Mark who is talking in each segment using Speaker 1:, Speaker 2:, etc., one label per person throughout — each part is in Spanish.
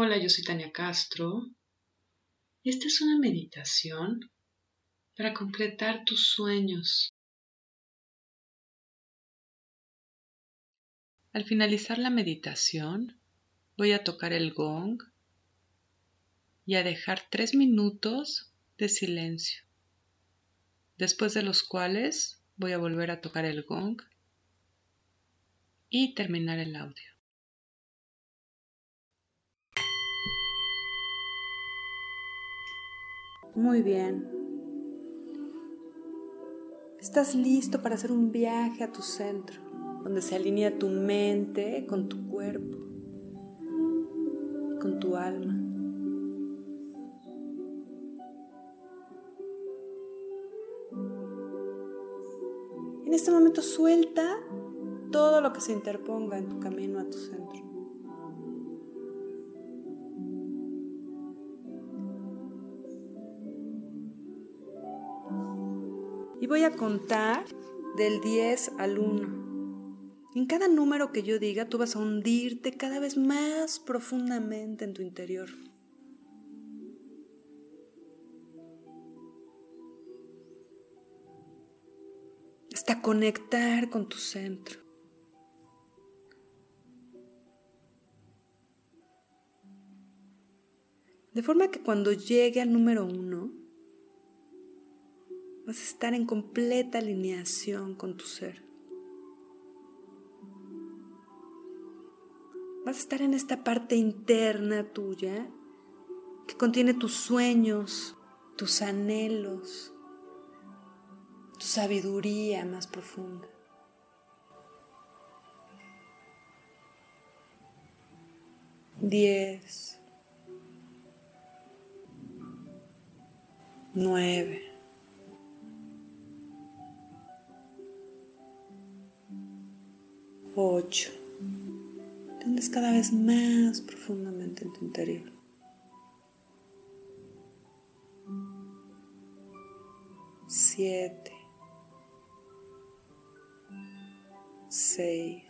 Speaker 1: Hola, yo soy Tania Castro esta es una meditación para concretar tus sueños. Al finalizar la meditación, voy a tocar el gong y a dejar tres minutos de silencio, después de los cuales voy a volver a tocar el gong y terminar el audio.
Speaker 2: Muy bien. Estás listo para hacer un viaje a tu centro, donde se alinea tu mente con tu cuerpo, con tu alma. En este momento suelta todo lo que se interponga en tu camino a tu centro. Voy a contar del 10 al 1. En cada número que yo diga, tú vas a hundirte cada vez más profundamente en tu interior. Hasta conectar con tu centro. De forma que cuando llegue al número uno, vas a estar en completa alineación con tu ser. Vas a estar en esta parte interna tuya que contiene tus sueños, tus anhelos, tu sabiduría más profunda. Diez. nueve, ocho. Te cada vez más profundamente en tu interior. Siete, seis.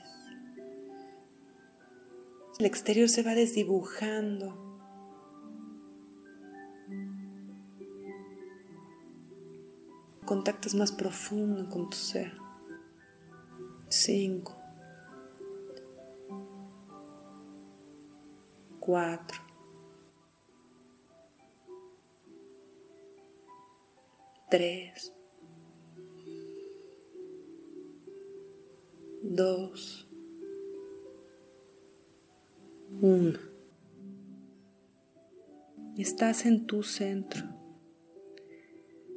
Speaker 2: El exterior se va desdibujando contactas más profundo con tu ser. Cinco. Cuatro. Tres. Dos. Uno. Estás en tu centro.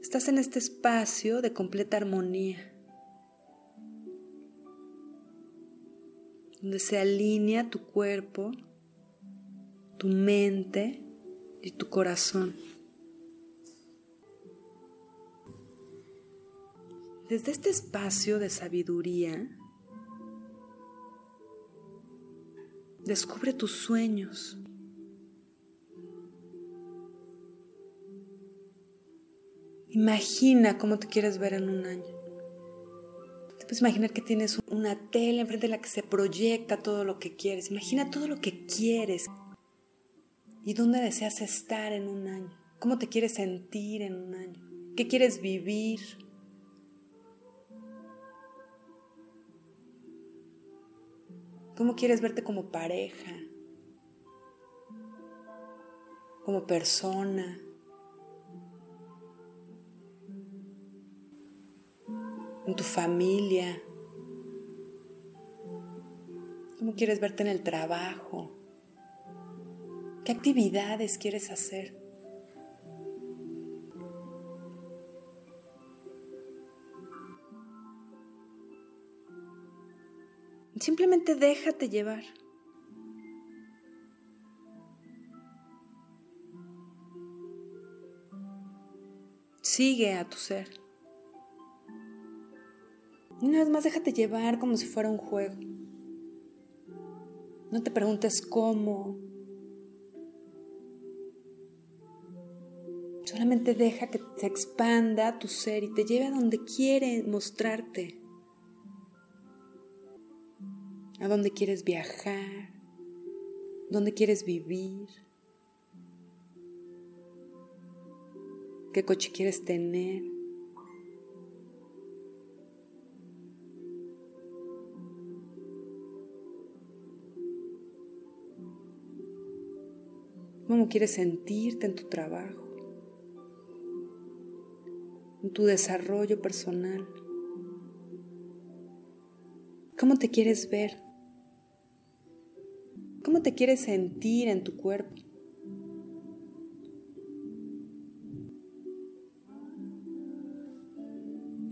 Speaker 2: Estás en este espacio de completa armonía, donde se alinea tu cuerpo, tu mente y tu corazón. Desde este espacio de sabiduría, descubre tus sueños. Imagina cómo te quieres ver en un año. Te puedes imaginar que tienes una tela enfrente de la que se proyecta todo lo que quieres. Imagina todo lo que quieres y dónde deseas estar en un año. ¿Cómo te quieres sentir en un año? ¿Qué quieres vivir? ¿Cómo quieres verte como pareja? Como persona? en tu familia? ¿Cómo quieres verte en el trabajo? ¿Qué actividades quieres hacer? Simplemente déjate llevar. Sigue a tu ser. Y una vez más déjate llevar como si fuera un juego. No te preguntes cómo. Solamente deja que se expanda tu ser y te lleve a donde quiere mostrarte. A donde quieres viajar. dónde quieres vivir, qué coche quieres tener. cómo quieres sentirte en tu trabajo, en tu desarrollo personal, cómo te quieres ver, cómo te quieres sentir en tu cuerpo.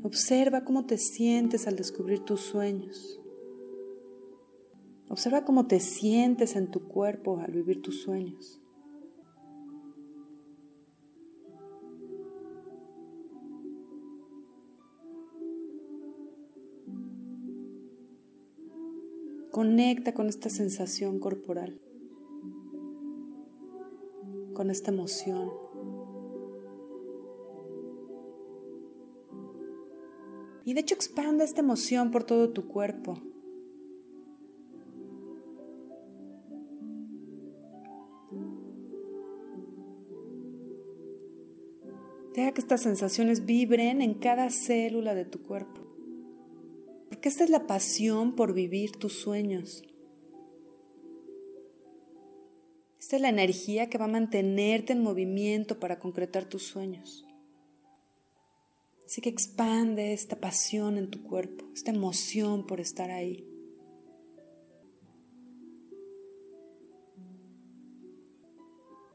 Speaker 2: Observa cómo te sientes al descubrir tus sueños. Observa cómo te sientes en tu cuerpo al vivir tus sueños. Conecta con esta sensación corporal, con esta emoción. Y de hecho expande esta emoción por todo tu cuerpo. Deja que estas sensaciones vibren en cada célula de tu cuerpo. Porque esta es la pasión por vivir tus sueños. Esta es la energía que va a mantenerte en movimiento para concretar tus sueños. Así que expande esta pasión en tu cuerpo, esta emoción por estar ahí.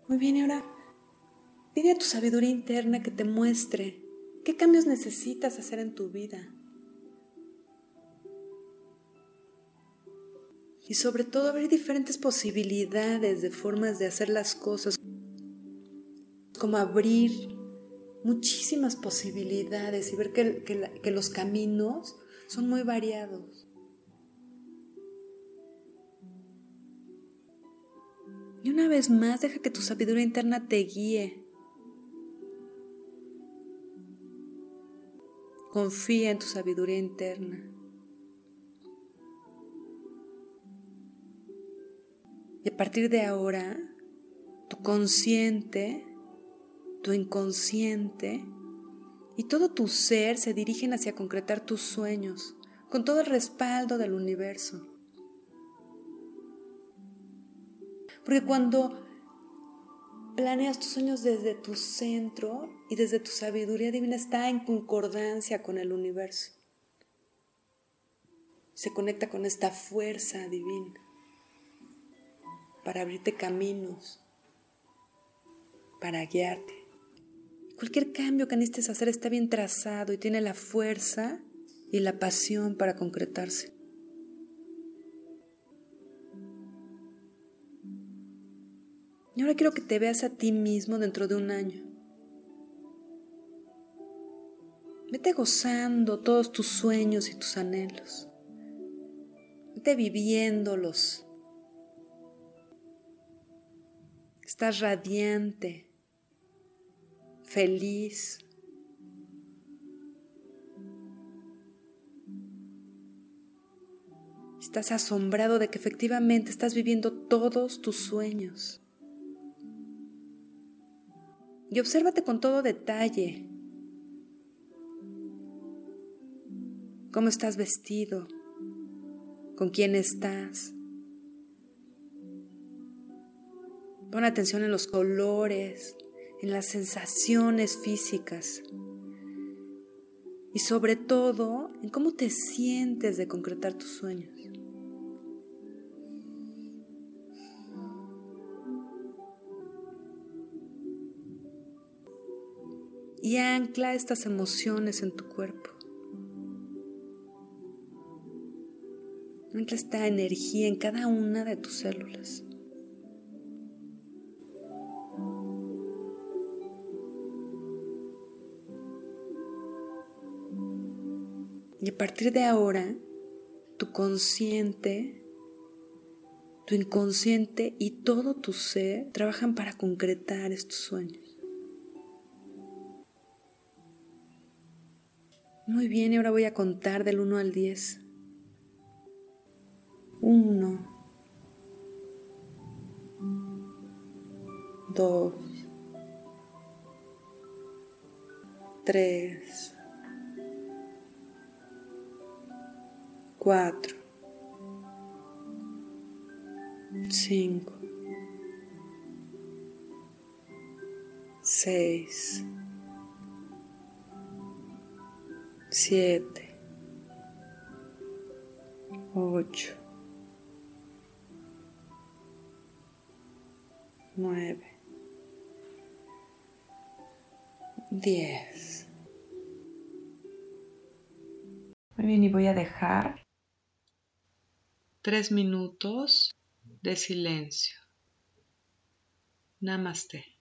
Speaker 2: Muy bien, y ahora pide a tu sabiduría interna que te muestre qué cambios necesitas hacer en tu vida. Y sobre todo abrir diferentes posibilidades de formas de hacer las cosas, como abrir muchísimas posibilidades y ver que, los caminos son muy variados. Y una vez más, deja que tu sabiduría interna te guíe. Confía en tu sabiduría interna. Y a partir de ahora, tu consciente tu inconsciente y todo tu ser se dirigen hacia concretar tus sueños con todo el respaldo del universo. Porque cuando planeas tus sueños desde tu centro y desde tu sabiduría divina está en concordancia con el universo. Se conecta con esta fuerza divina para abrirte caminos, para guiarte. Cualquier cambio que necesites hacer está bien trazado y tiene la fuerza y la pasión para concretarse. Y ahora quiero que te veas a ti mismo dentro de un año. Vete gozando todos tus sueños y tus anhelos. Vete viviéndolos. Estás radiante, feliz. Estás asombrado de que efectivamente estás viviendo todos tus sueños. Y obsérvate con todo detalle. ¿Cómo estás vestido? ¿Con quién estás? Pon atención en los colores, en las sensaciones físicas y sobre todo en cómo te sientes de concretar tus sueños. Y ancla estas emociones en tu cuerpo. Ancla esta energía en cada una de tus células. Y a partir de ahora, tu consciente, tu inconsciente y todo tu ser trabajan para concretar estos sueños. Muy bien, y ahora voy a contar del 1 al 10. 1, dos, tres, cuatro, cinco, seis, siete, ocho, nueve, diez. Muy bien, y voy a dejar
Speaker 1: tres minutos de silencio. Namaste.